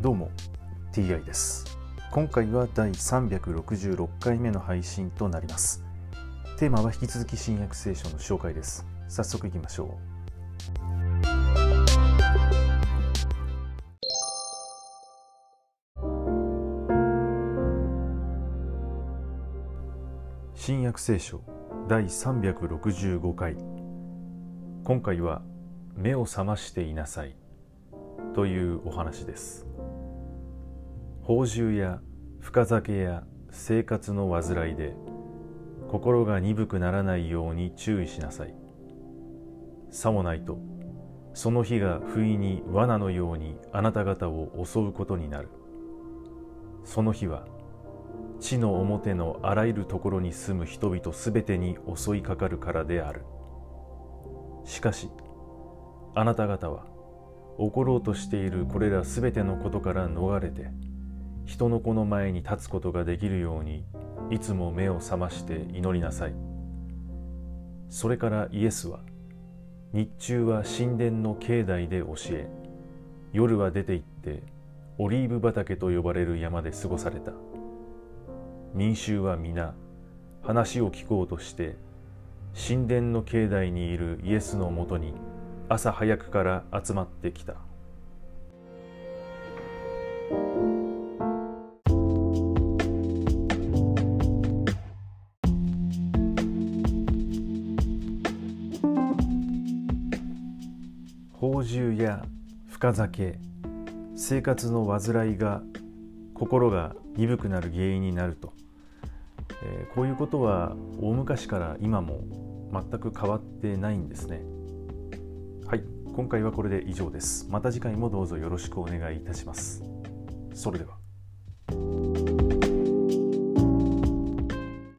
どうも TI です。今回は第366回目の配信となります。テーマは引き続き新約聖書の紹介です。早速いきましょう。新約聖書第365回。今回は目を覚ましていなさい。というお話です。宝珠や深酒や生活の煩いで心が鈍くならないように注意しなさい。さもないとその日が不意に罠のようにあなた方を襲うことになる。その日は地の表のあらゆるところに住む人々すべてに襲いかかるからである。しかしあなた方は起ころうとしているこれらすべてのことから逃れて人の子の前に立つことができるようにいつも目を覚まして祈りなさい。それからイエスは日中は神殿の境内で教え夜は出て行ってオリーブ畑と呼ばれる山で過ごされた。民衆は皆話を聞こうとして神殿の境内にいるイエスのもとに朝早くから集まってきた宝珠や深酒生活の煩いが心が鈍くなる原因になると、えー、こういうことは大昔から今も全く変わってないんですね。はい。今回はこれで以上です。また次回もどうぞよろしくお願いいたします。それでは。